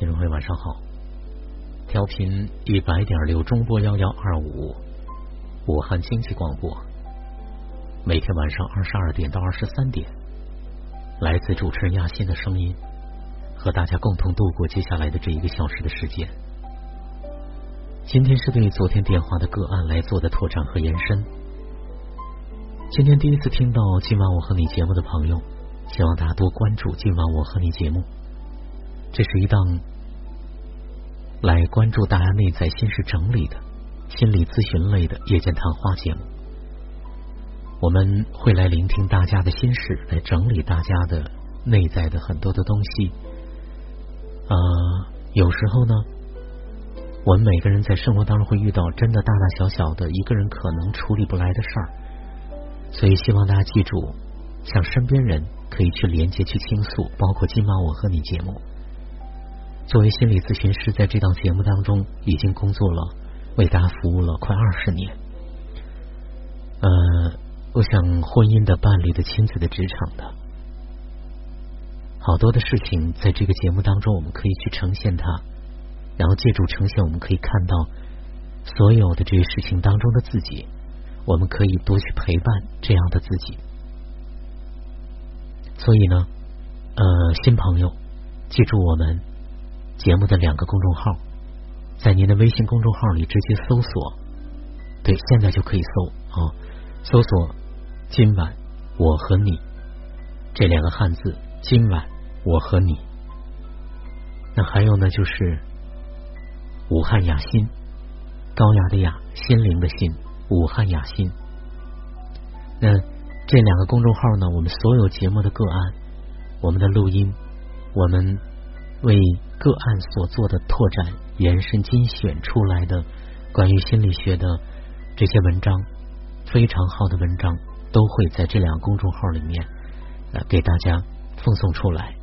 听众朋友晚上好，调频一百点六中波幺幺二五，武汉经济广播，每天晚上二十二点到二十三点，来自主持人亚欣的声音，和大家共同度过接下来的这一个小时的时间。今天是对昨天电话的个案来做的拓展和延伸。今天第一次听到今晚我和你节目的朋友，希望大家多关注今晚我和你节目。这是一档来关注大家内在心事整理的心理咨询类的夜间谈话节目。我们会来聆听大家的心事，来整理大家的内在的很多的东西。啊，有时候呢。我们每个人在生活当中会遇到真的大大小小的一个人可能处理不来的事儿，所以希望大家记住，向身边人可以去连接、去倾诉，包括今晚我和你节目。作为心理咨询师，在这档节目当中已经工作了，为大家服务了快二十年。呃，我想婚姻的、伴侣的、亲子的、职场的，好多的事情，在这个节目当中，我们可以去呈现它。然后借助呈现，我们可以看到所有的这些事情当中的自己，我们可以多去陪伴这样的自己。所以呢，呃，新朋友，记住我们节目的两个公众号，在您的微信公众号里直接搜索，对，现在就可以搜啊，搜索“今晚我和你”这两个汉字，“今晚我和你”。那还有呢，就是。武汉雅心，高雅的雅，心灵的心，武汉雅心。那这两个公众号呢？我们所有节目的个案，我们的录音，我们为个案所做的拓展、延伸、精选出来的关于心理学的这些文章，非常好的文章，都会在这两个公众号里面呃给大家奉送出来。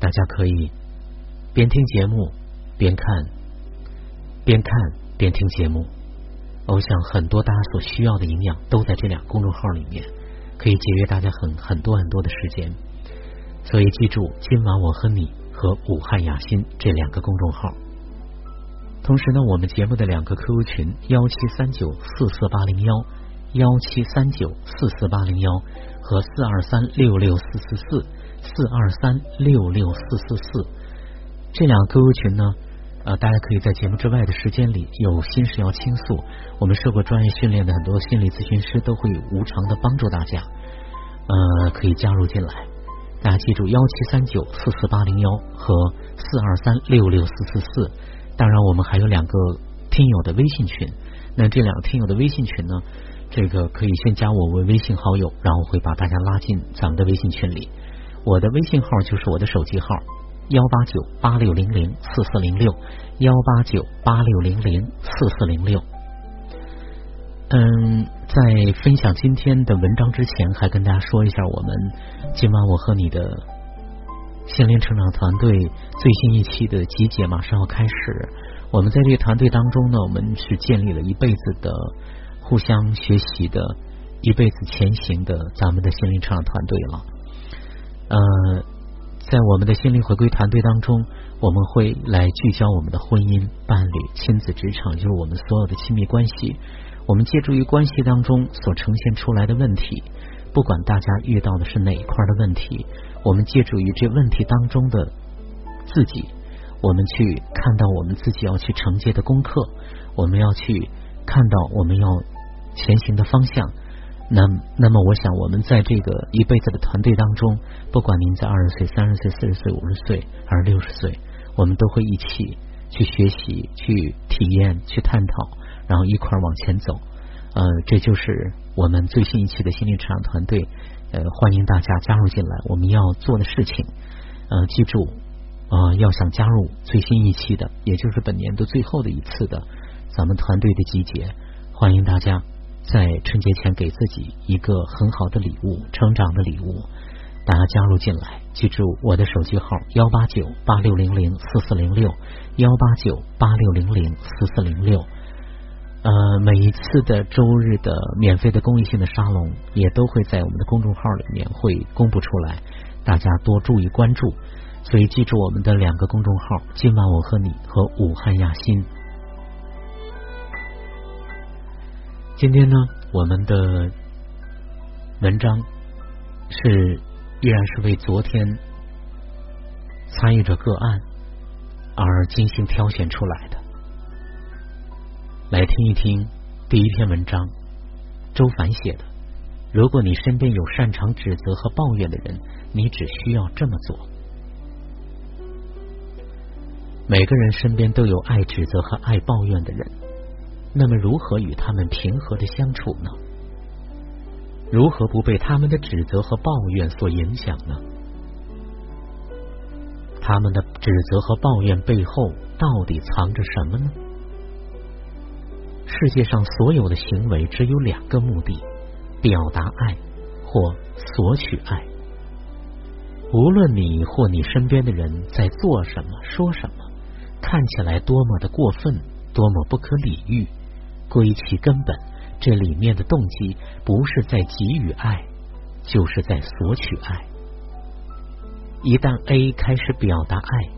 大家可以边听节目边看。边看边听节目，我想很多大家所需要的营养都在这两个公众号里面，可以节约大家很很多很多的时间。所以记住，今晚我和你和武汉雅欣这两个公众号。同时呢，我们节目的两个 QQ 群幺七三九四四八零幺幺七三九四四八零幺和四二三六六四四四四二三六六四四四这两个 QQ 群呢。呃，大家可以在节目之外的时间里有心事要倾诉，我们受过专业训练的很多心理咨询师都会无偿的帮助大家，呃，可以加入进来。大家记住幺七三九四四八零幺和四二三六六四四四。当然，我们还有两个听友的微信群，那这两个听友的微信群呢，这个可以先加我为微信好友，然后会把大家拉进咱们的微信群里。我的微信号就是我的手机号。幺八九八六零零四四零六，幺八九八六零零四四零六。嗯，在分享今天的文章之前，还跟大家说一下，我们今晚我和你的心灵成长团队最新一期的集结马上要开始。我们在这个团队当中呢，我们是建立了一辈子的互相学习的、一辈子前行的咱们的心灵成长团队了。呃。在我们的心灵回归团队当中，我们会来聚焦我们的婚姻、伴侣、亲子、职场，就是我们所有的亲密关系。我们借助于关系当中所呈现出来的问题，不管大家遇到的是哪一块的问题，我们借助于这问题当中的自己，我们去看到我们自己要去承接的功课，我们要去看到我们要前行的方向。那那么，我想我们在这个一辈子的团队当中，不管您在二十岁、三十岁、四十岁、五十岁还是六十岁，我们都会一起去学习、去体验、去探讨，然后一块儿往前走。呃，这就是我们最新一期的心灵成长团队。呃，欢迎大家加入进来。我们要做的事情，呃，记住，呃，要想加入最新一期的，也就是本年度最后的一次的咱们团队的集结，欢迎大家。在春节前给自己一个很好的礼物，成长的礼物，大家加入进来，记住我的手机号幺八九八六零零四四零六幺八九八六零零四四零六。呃，每一次的周日的免费的公益性的沙龙，也都会在我们的公众号里面会公布出来，大家多注意关注。所以记住我们的两个公众号：今晚我和你和武汉亚新。今天呢，我们的文章是依然是为昨天参与者个案而精心挑选出来的。来听一听第一篇文章，周凡写的。如果你身边有擅长指责和抱怨的人，你只需要这么做。每个人身边都有爱指责和爱抱怨的人，那么如何与他们平和的相处呢？如何不被他们的指责和抱怨所影响呢？他们的指责和抱怨背后到底藏着什么呢？世界上所有的行为只有两个目的：表达爱或索取爱。无论你或你身边的人在做什么、说什么。看起来多么的过分，多么不可理喻。归其根本，这里面的动机不是在给予爱，就是在索取爱。一旦 A 开始表达爱，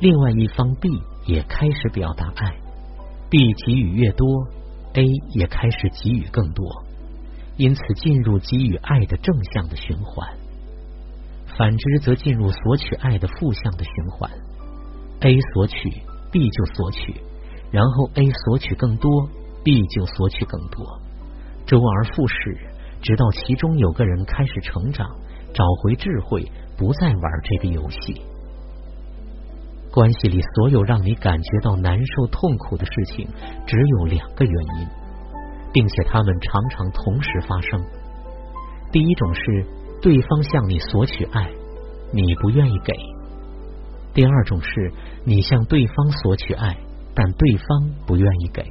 另外一方 B 也开始表达爱，B 给予越多，A 也开始给予更多，因此进入给予爱的正向的循环。反之，则进入索取爱的负向的循环。A 索取，B 就索取，然后 A 索取更多，B 就索取更多，周而复始，直到其中有个人开始成长，找回智慧，不再玩这个游戏。关系里所有让你感觉到难受、痛苦的事情，只有两个原因，并且他们常常同时发生。第一种是对方向你索取爱，你不愿意给。第二种是你向对方索取爱，但对方不愿意给，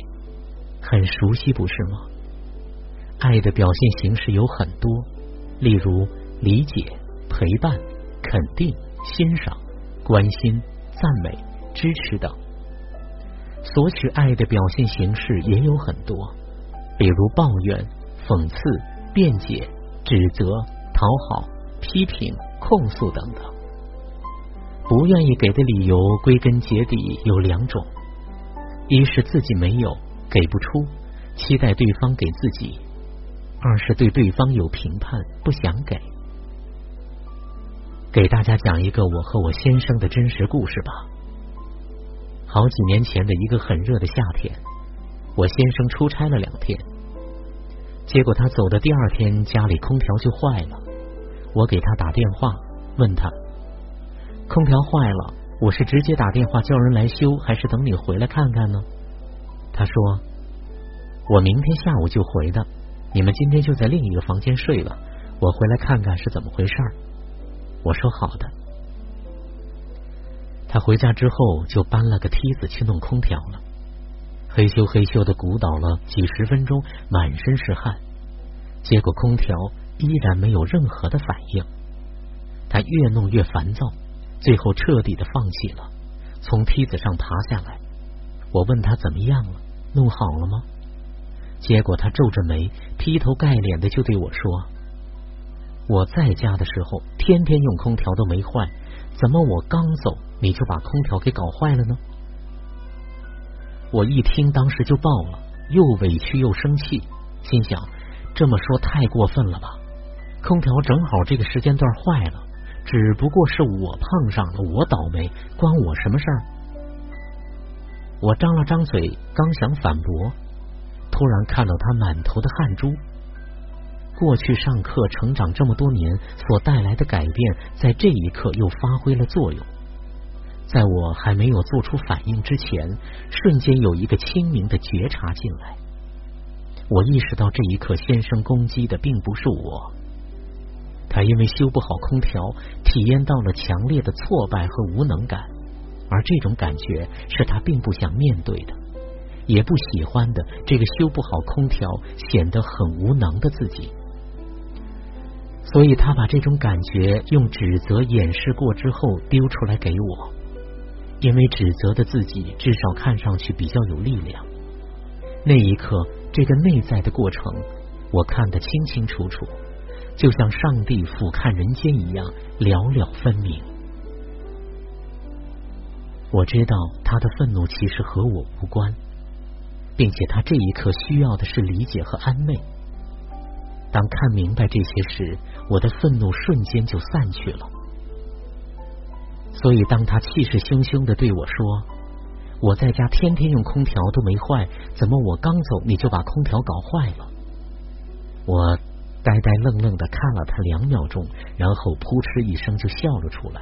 很熟悉不是吗？爱的表现形式有很多，例如理解、陪伴、肯定、欣赏、关心、赞美、支持等。索取爱的表现形式也有很多，比如抱怨、讽刺、辩解、指责、讨好、批评、控诉等等。不愿意给的理由，归根结底有两种：一是自己没有给不出，期待对方给自己；二是对对方有评判，不想给。给大家讲一个我和我先生的真实故事吧。好几年前的一个很热的夏天，我先生出差了两天，结果他走的第二天，家里空调就坏了。我给他打电话，问他。空调坏了，我是直接打电话叫人来修，还是等你回来看看呢？他说：“我明天下午就回的，你们今天就在另一个房间睡吧，我回来看看是怎么回事儿。”我说：“好的。”他回家之后就搬了个梯子去弄空调了，嘿咻嘿咻的鼓捣了几十分钟，满身是汗，结果空调依然没有任何的反应，他越弄越烦躁。最后彻底的放弃了，从梯子上爬下来。我问他怎么样了，弄好了吗？结果他皱着眉，劈头盖脸的就对我说：“我在家的时候天天用空调都没坏，怎么我刚走你就把空调给搞坏了呢？”我一听，当时就爆了，又委屈又生气，心想这么说太过分了吧？空调正好这个时间段坏了。只不过是我碰上了，我倒霉，关我什么事儿？我张了张嘴，刚想反驳，突然看到他满头的汗珠。过去上课成长这么多年所带来的改变，在这一刻又发挥了作用。在我还没有做出反应之前，瞬间有一个清明的觉察进来。我意识到这一刻，先生攻击的并不是我。他因为修不好空调，体验到了强烈的挫败和无能感，而这种感觉是他并不想面对的，也不喜欢的。这个修不好空调显得很无能的自己，所以他把这种感觉用指责掩饰过之后丢出来给我，因为指责的自己至少看上去比较有力量。那一刻，这个内在的过程，我看得清清楚楚。就像上帝俯瞰人间一样，寥寥分明。我知道他的愤怒其实和我无关，并且他这一刻需要的是理解和安慰。当看明白这些时，我的愤怒瞬间就散去了。所以，当他气势汹汹的对我说：“我在家天天用空调都没坏，怎么我刚走你就把空调搞坏了？”我呆呆愣愣的看了他两秒钟，然后扑哧一声就笑了出来。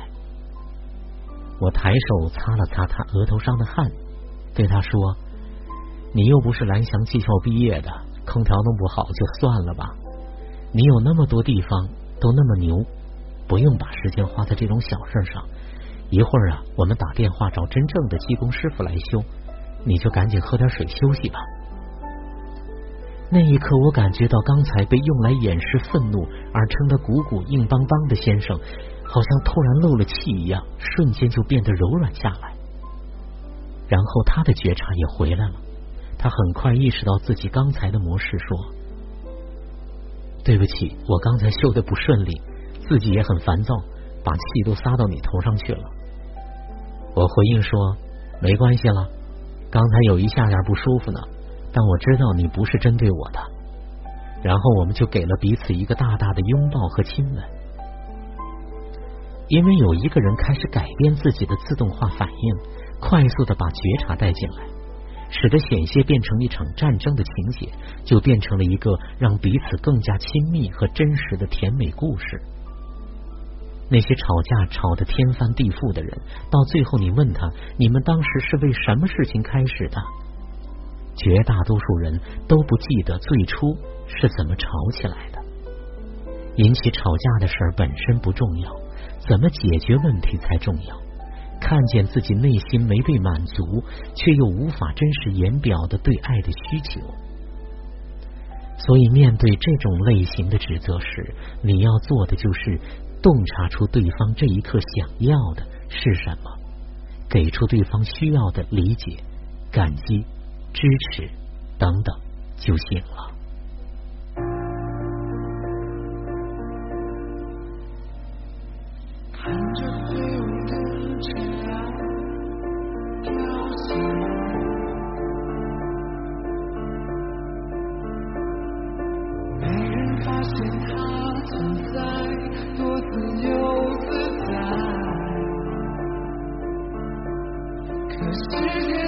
我抬手擦了擦他额头上的汗，对他说：“你又不是蓝翔技校毕业的，空调弄不好就算了吧。你有那么多地方都那么牛，不用把时间花在这种小事上。”一会儿啊，我们打电话找真正的技工师傅来修，你就赶紧喝点水休息吧。那一刻，我感觉到刚才被用来掩饰愤怒而撑得鼓鼓硬邦邦的先生，好像突然漏了气一样，瞬间就变得柔软下来。然后他的觉察也回来了，他很快意识到自己刚才的模式，说：“对不起，我刚才修的不顺利，自己也很烦躁，把气都撒到你头上去了。”我回应说：“没关系了，刚才有一下点不舒服呢，但我知道你不是针对我的。”然后我们就给了彼此一个大大的拥抱和亲吻。因为有一个人开始改变自己的自动化反应，快速的把觉察带进来，使得险些变成一场战争的情节，就变成了一个让彼此更加亲密和真实的甜美故事。那些吵架吵得天翻地覆的人，到最后你问他，你们当时是为什么事情开始的？绝大多数人都不记得最初是怎么吵起来的。引起吵架的事儿本身不重要，怎么解决问题才重要。看见自己内心没被满足，却又无法真实言表的对爱的需求。所以，面对这种类型的指责时，你要做的就是。洞察出对方这一刻想要的是什么，给出对方需要的理解、感激、支持等等就行了。发